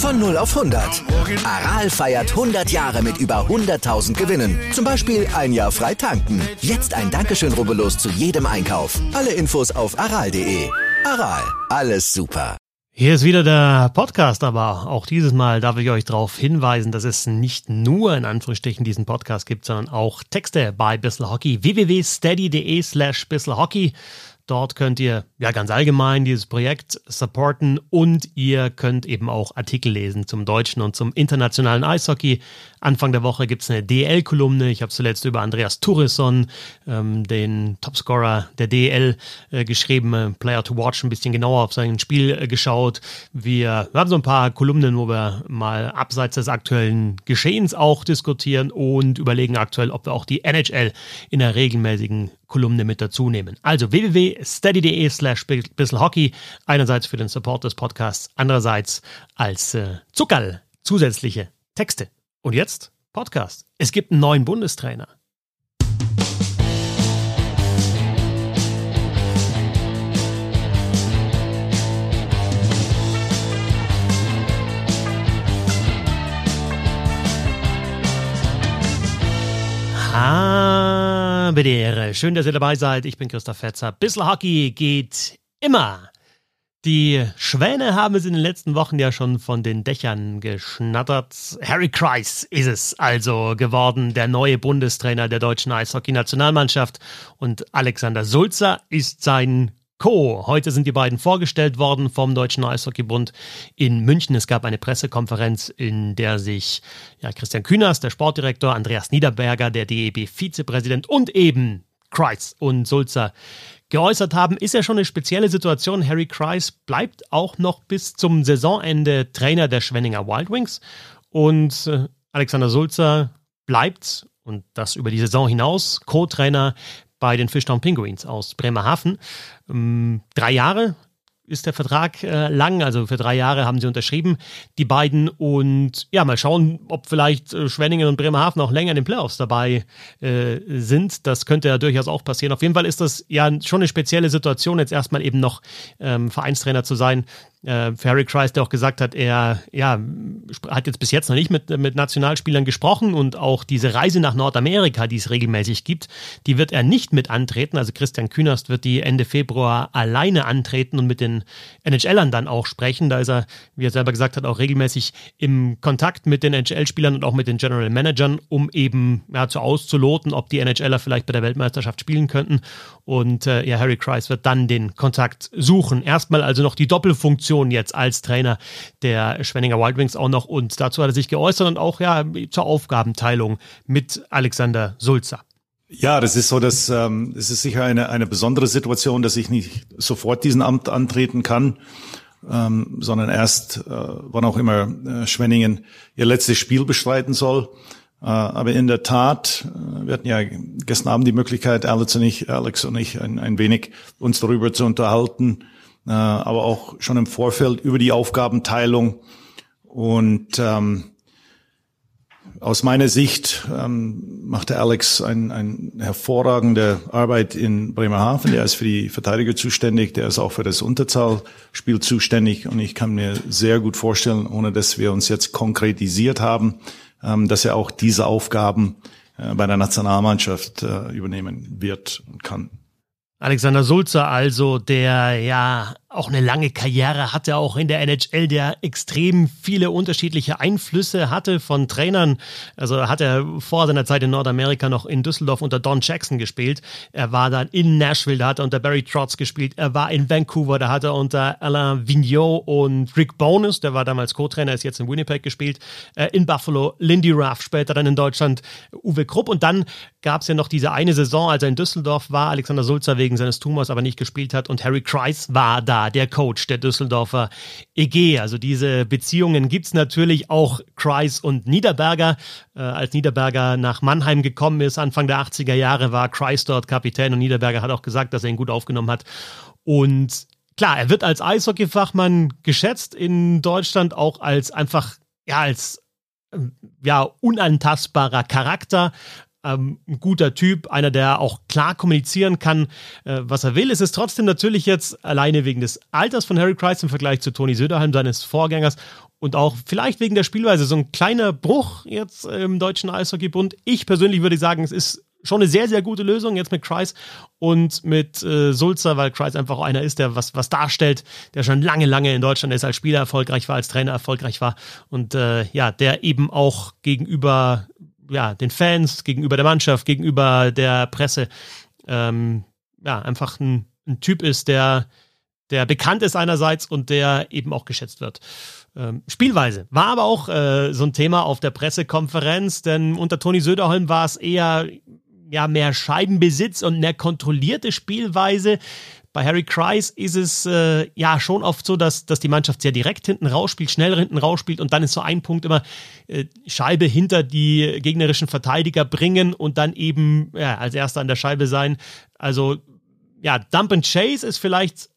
Von 0 auf 100. Aral feiert 100 Jahre mit über 100.000 Gewinnen. Zum Beispiel ein Jahr frei tanken. Jetzt ein Dankeschön, rubbellos zu jedem Einkauf. Alle Infos auf aral.de. Aral, alles super. Hier ist wieder der Podcast, aber auch dieses Mal darf ich euch darauf hinweisen, dass es nicht nur in Anführungsstrichen diesen Podcast gibt, sondern auch Texte bei Bissl Hockey. www.steady.de slash bisselhockey. Dort könnt ihr ja ganz allgemein dieses Projekt supporten und ihr könnt eben auch Artikel lesen zum deutschen und zum internationalen Eishockey. Anfang der Woche gibt es eine DL-Kolumne. Ich habe zuletzt über Andreas Turisson, ähm, den Topscorer der DL, äh, geschrieben, äh, Player to Watch, ein bisschen genauer auf sein Spiel äh, geschaut. Wir haben so ein paar Kolumnen, wo wir mal abseits des aktuellen Geschehens auch diskutieren und überlegen aktuell, ob wir auch die NHL in der regelmäßigen Kolumne mit dazu nehmen. Also www.steady.de bisselhockey. Einerseits für den Support des Podcasts, andererseits als äh, Zuckerl zusätzliche Texte. Und jetzt Podcast. Es gibt einen neuen Bundestrainer. Habedere. Schön, dass ihr dabei seid. Ich bin Christoph Fetzer. Bissl Hockey geht immer. Die Schwäne haben es in den letzten Wochen ja schon von den Dächern geschnattert. Harry Kreis ist es also geworden, der neue Bundestrainer der deutschen Eishockey-Nationalmannschaft. Und Alexander Sulzer ist sein Co. Heute sind die beiden vorgestellt worden vom Deutschen Eishockeybund in München. Es gab eine Pressekonferenz, in der sich ja, Christian Kühners, der Sportdirektor, Andreas Niederberger, der DEB-Vizepräsident und eben Kreis und Sulzer geäußert haben, ist ja schon eine spezielle Situation. Harry Kreis bleibt auch noch bis zum Saisonende Trainer der Schwenninger Wild Wings und äh, Alexander Sulzer bleibt und das über die Saison hinaus Co-Trainer bei den Fishtown Penguins aus Bremerhaven. Ähm, drei Jahre ist der Vertrag äh, lang, also für drei Jahre haben sie unterschrieben, die beiden. Und ja, mal schauen, ob vielleicht äh, Schwenningen und Bremerhaven auch länger in den Playoffs dabei äh, sind. Das könnte ja durchaus auch passieren. Auf jeden Fall ist das ja schon eine spezielle Situation, jetzt erstmal eben noch ähm, Vereinstrainer zu sein äh, Harry Christ, der auch gesagt hat, er ja, hat jetzt bis jetzt noch nicht mit, mit Nationalspielern gesprochen und auch diese Reise nach Nordamerika, die es regelmäßig gibt, die wird er nicht mit antreten. Also Christian Künast wird die Ende Februar alleine antreten und mit den NHLern dann auch sprechen. Da ist er, wie er selber gesagt hat, auch regelmäßig im Kontakt mit den NHL-Spielern und auch mit den General Managern, um eben ja, zu auszuloten, ob die NHLer vielleicht bei der Weltmeisterschaft spielen könnten. Und äh, ja, Harry Christ wird dann den Kontakt suchen. Erstmal also noch die Doppelfunktion Position jetzt als Trainer der Schwenninger Wild Wings auch noch. Und dazu hat er sich geäußert und auch ja zur Aufgabenteilung mit Alexander Sulzer. Ja, das ist so, dass ähm, es sicher eine, eine besondere Situation, dass ich nicht sofort diesen Amt antreten kann, ähm, sondern erst, äh, wann auch immer äh, Schwenningen ihr letztes Spiel bestreiten soll. Äh, aber in der Tat, äh, wir hatten ja gestern Abend die Möglichkeit, Alex und ich, Alex und ich ein, ein wenig uns darüber zu unterhalten, äh, aber auch schon im Vorfeld über die Aufgabenteilung. Und ähm, aus meiner Sicht ähm, macht der Alex ein, ein hervorragende Arbeit in Bremerhaven. Der ist für die Verteidiger zuständig, der ist auch für das Unterzahlspiel zuständig. Und ich kann mir sehr gut vorstellen, ohne dass wir uns jetzt konkretisiert haben, ähm, dass er auch diese Aufgaben äh, bei der Nationalmannschaft äh, übernehmen wird und kann. Alexander Sulzer also, der ja auch eine lange Karriere hatte, auch in der NHL, der extrem viele unterschiedliche Einflüsse hatte von Trainern. Also hat er vor seiner Zeit in Nordamerika noch in Düsseldorf unter Don Jackson gespielt. Er war dann in Nashville, da hat er unter Barry Trotz gespielt. Er war in Vancouver, da hat er unter Alain Vigneault und Rick Bonus, der war damals Co-Trainer, ist jetzt in Winnipeg gespielt. Äh, in Buffalo, Lindy Ruff, später dann in Deutschland Uwe Krupp. Und dann gab es ja noch diese eine Saison, als er in Düsseldorf war, Alexander Sulzer wegen seines Tumors aber nicht gespielt hat und Harry Kreis war da der Coach der Düsseldorfer EG. Also diese Beziehungen gibt's natürlich auch Kreis und Niederberger. Äh, als Niederberger nach Mannheim gekommen ist, Anfang der 80er Jahre, war Kreis dort Kapitän und Niederberger hat auch gesagt, dass er ihn gut aufgenommen hat. Und klar, er wird als Eishockeyfachmann geschätzt in Deutschland, auch als einfach, ja, als ähm, ja, unantastbarer Charakter, ähm, ein guter Typ, einer, der auch klar kommunizieren kann, äh, was er will. Es ist trotzdem natürlich jetzt alleine wegen des Alters von Harry Kreis im Vergleich zu Toni Söderheim, seines Vorgängers, und auch vielleicht wegen der Spielweise so ein kleiner Bruch jetzt im deutschen Eishockeybund. Ich persönlich würde sagen, es ist schon eine sehr, sehr gute Lösung jetzt mit Kreis und mit äh, Sulzer, weil Kreis einfach auch einer ist, der was, was darstellt, der schon lange, lange in Deutschland ist, als Spieler erfolgreich war, als Trainer erfolgreich war und äh, ja, der eben auch gegenüber ja, den Fans, gegenüber der Mannschaft, gegenüber der Presse, ähm, ja, einfach ein, ein Typ ist, der, der bekannt ist einerseits und der eben auch geschätzt wird. Ähm, Spielweise war aber auch äh, so ein Thema auf der Pressekonferenz, denn unter Toni Söderholm war es eher ja mehr Scheibenbesitz und mehr kontrollierte Spielweise. Bei Harry Kreis ist es äh, ja schon oft so, dass, dass die Mannschaft sehr direkt hinten rausspielt, schneller hinten rausspielt und dann ist so ein Punkt immer äh, Scheibe hinter die gegnerischen Verteidiger bringen und dann eben ja, als erster an der Scheibe sein. Also ja, Dump and Chase ist vielleicht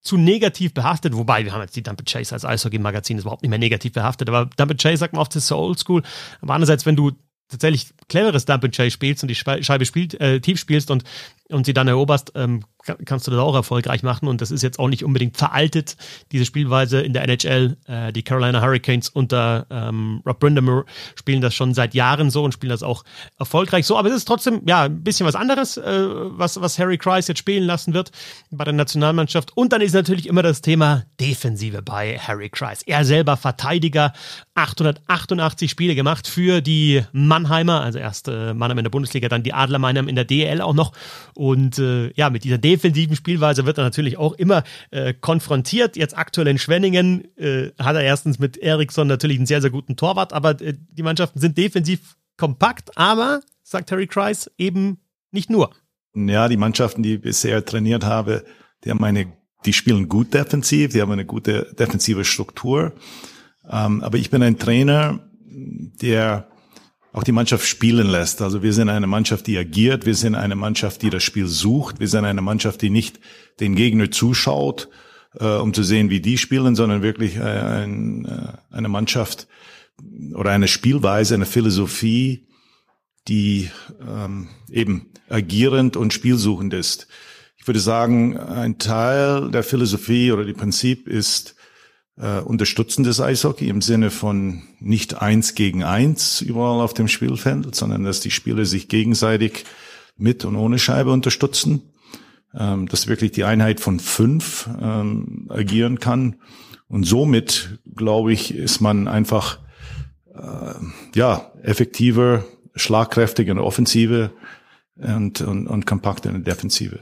zu negativ behaftet, wobei wir haben jetzt die Dump Chase als Eishockey-Magazin ist überhaupt nicht mehr negativ behaftet, aber Dump Chase sagt man oft, das ist so oldschool. Aber andererseits, wenn du tatsächlich cleveres Dump and Chase spielst und die Scheibe spielt, äh, tief spielst und, und sie dann eroberst, ähm, kannst du das auch erfolgreich machen. Und das ist jetzt auch nicht unbedingt veraltet, diese Spielweise in der NHL. Äh, die Carolina Hurricanes unter ähm, Rob Brindamore spielen das schon seit Jahren so und spielen das auch erfolgreich so. Aber es ist trotzdem ja ein bisschen was anderes, äh, was, was Harry Kreis jetzt spielen lassen wird bei der Nationalmannschaft. Und dann ist natürlich immer das Thema Defensive bei Harry Kreis. Er selber Verteidiger, 888 Spiele gemacht für die Mannheimer, also erst äh, Mannheim in der Bundesliga, dann die Adler Mannheim in der DL auch noch. Und äh, ja, mit dieser defensiven Spielweise wird er natürlich auch immer äh, konfrontiert. Jetzt aktuell in Schwenningen äh, hat er erstens mit Eriksson natürlich einen sehr, sehr guten Torwart, aber äh, die Mannschaften sind defensiv kompakt, aber, sagt Harry Kreis, eben nicht nur. Ja, die Mannschaften, die ich bisher trainiert habe, die haben eine, die spielen gut defensiv, die haben eine gute defensive Struktur. Ähm, aber ich bin ein Trainer, der auch die Mannschaft spielen lässt. Also wir sind eine Mannschaft, die agiert, wir sind eine Mannschaft, die das Spiel sucht, wir sind eine Mannschaft, die nicht den Gegner zuschaut, äh, um zu sehen, wie die spielen, sondern wirklich äh, ein, äh, eine Mannschaft oder eine Spielweise, eine Philosophie, die ähm, eben agierend und spielsuchend ist. Ich würde sagen, ein Teil der Philosophie oder die Prinzip ist, äh, unterstützendes Eishockey im Sinne von nicht eins gegen eins überall auf dem Spielfeld, sondern dass die Spieler sich gegenseitig mit und ohne Scheibe unterstützen, ähm, dass wirklich die Einheit von fünf ähm, agieren kann. Und somit, glaube ich, ist man einfach äh, ja effektiver, schlagkräftiger in der Offensive und, und, und kompakt in der Defensive.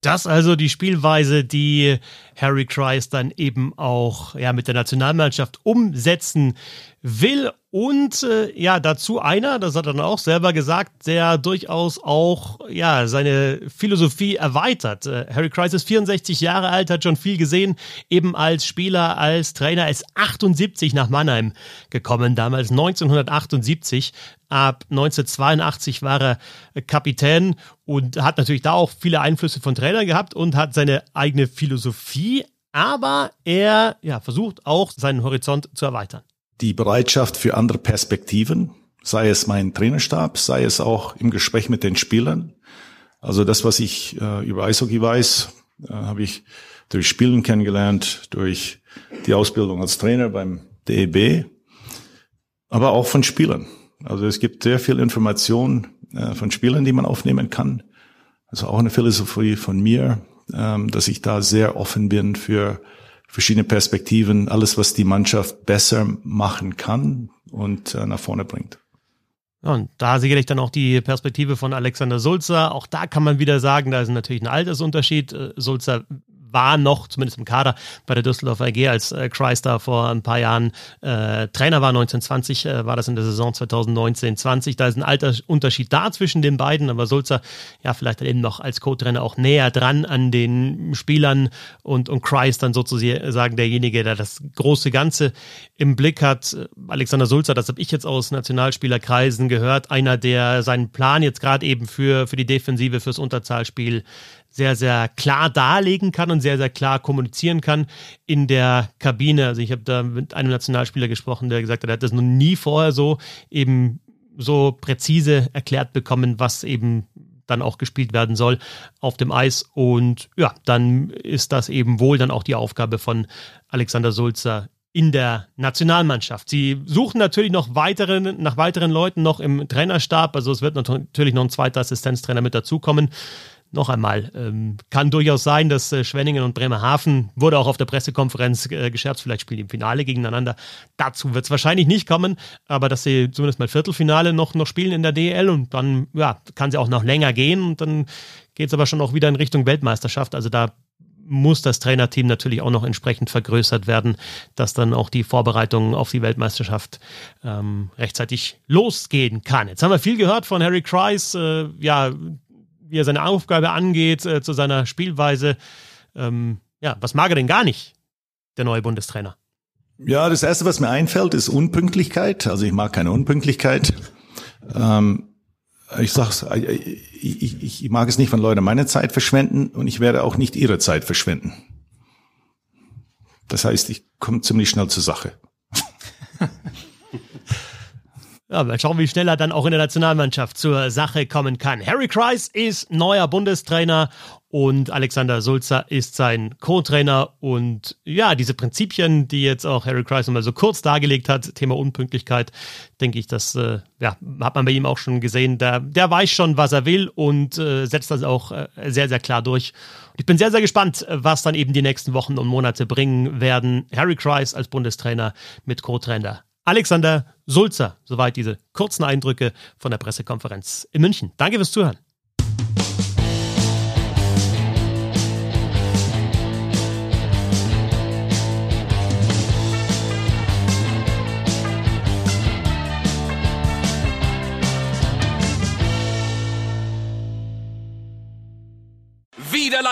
Das also die Spielweise, die Harry Kreis dann eben auch ja mit der Nationalmannschaft umsetzen will und äh, ja, dazu einer, das hat er dann auch selber gesagt, der durchaus auch ja seine Philosophie erweitert. Äh, Harry Kreis ist 64 Jahre alt, hat schon viel gesehen, eben als Spieler, als Trainer, ist 78 nach Mannheim gekommen, damals 1978. Ab 1982 war er Kapitän und hat natürlich da auch viele Einflüsse von Trainern gehabt und hat seine eigene Philosophie, aber er ja, versucht auch seinen Horizont zu erweitern die Bereitschaft für andere Perspektiven, sei es mein Trainerstab, sei es auch im Gespräch mit den Spielern. Also das, was ich äh, über Eishockey weiß, äh, habe ich durch Spielen kennengelernt, durch die Ausbildung als Trainer beim DEB, aber auch von Spielern. Also es gibt sehr viel Information äh, von Spielern, die man aufnehmen kann. Also auch eine Philosophie von mir, ähm, dass ich da sehr offen bin für verschiedene Perspektiven, alles, was die Mannschaft besser machen kann und äh, nach vorne bringt. und da sicherlich dann auch die Perspektive von Alexander Sulzer. Auch da kann man wieder sagen, da ist natürlich ein Altersunterschied. Äh, Sulzer war noch zumindest im Kader bei der Düsseldorfer AG, als äh, Kreis vor ein paar Jahren äh, Trainer war, 1920 äh, war das in der Saison 2019-20. Da ist ein alter Unterschied da zwischen den beiden, aber Sulzer ja vielleicht eben noch als Co-Trainer auch näher dran an den Spielern und, und Kreis dann sozusagen derjenige, der das große Ganze im Blick hat. Alexander Sulzer, das habe ich jetzt aus Nationalspielerkreisen gehört, einer, der seinen Plan jetzt gerade eben für, für die Defensive, fürs Unterzahlspiel sehr, sehr klar darlegen kann und sehr, sehr klar kommunizieren kann in der Kabine. Also ich habe da mit einem Nationalspieler gesprochen, der gesagt hat, er hat das noch nie vorher so eben so präzise erklärt bekommen, was eben dann auch gespielt werden soll auf dem Eis. Und ja, dann ist das eben wohl dann auch die Aufgabe von Alexander Sulzer in der Nationalmannschaft. Sie suchen natürlich noch weiteren, nach weiteren Leuten noch im Trainerstab. Also es wird natürlich noch ein zweiter Assistenztrainer mit dazukommen noch einmal, ähm, kann durchaus sein, dass äh, Schwenningen und Bremerhaven, wurde auch auf der Pressekonferenz äh, gescherzt, vielleicht spielen die im Finale gegeneinander. Dazu wird es wahrscheinlich nicht kommen, aber dass sie zumindest mal Viertelfinale noch, noch spielen in der DL und dann ja, kann sie auch noch länger gehen und dann geht es aber schon auch wieder in Richtung Weltmeisterschaft. Also da muss das Trainerteam natürlich auch noch entsprechend vergrößert werden, dass dann auch die Vorbereitung auf die Weltmeisterschaft ähm, rechtzeitig losgehen kann. Jetzt haben wir viel gehört von Harry Kreis, äh, ja, wie er seine Aufgabe angeht, äh, zu seiner Spielweise. Ähm, ja, was mag er denn gar nicht, der neue Bundestrainer? Ja, das Erste, was mir einfällt, ist Unpünktlichkeit. Also ich mag keine Unpünktlichkeit. Ähm, ich sag's, ich, ich, ich mag es nicht, wenn Leute meine Zeit verschwenden und ich werde auch nicht ihre Zeit verschwenden. Das heißt, ich komme ziemlich schnell zur Sache. Ja, mal schauen, wie schnell er dann auch in der Nationalmannschaft zur Sache kommen kann. Harry Kreis ist neuer Bundestrainer und Alexander Sulzer ist sein Co-Trainer. Und ja, diese Prinzipien, die jetzt auch Harry Kreis nochmal so kurz dargelegt hat, Thema Unpünktlichkeit, denke ich, das äh, ja, hat man bei ihm auch schon gesehen. Der, der weiß schon, was er will und äh, setzt das auch äh, sehr, sehr klar durch. Und ich bin sehr, sehr gespannt, was dann eben die nächsten Wochen und Monate bringen werden. Harry Kreis als Bundestrainer mit Co-Trainer Alexander Sulzer. Soweit diese kurzen Eindrücke von der Pressekonferenz in München. Danke fürs Zuhören.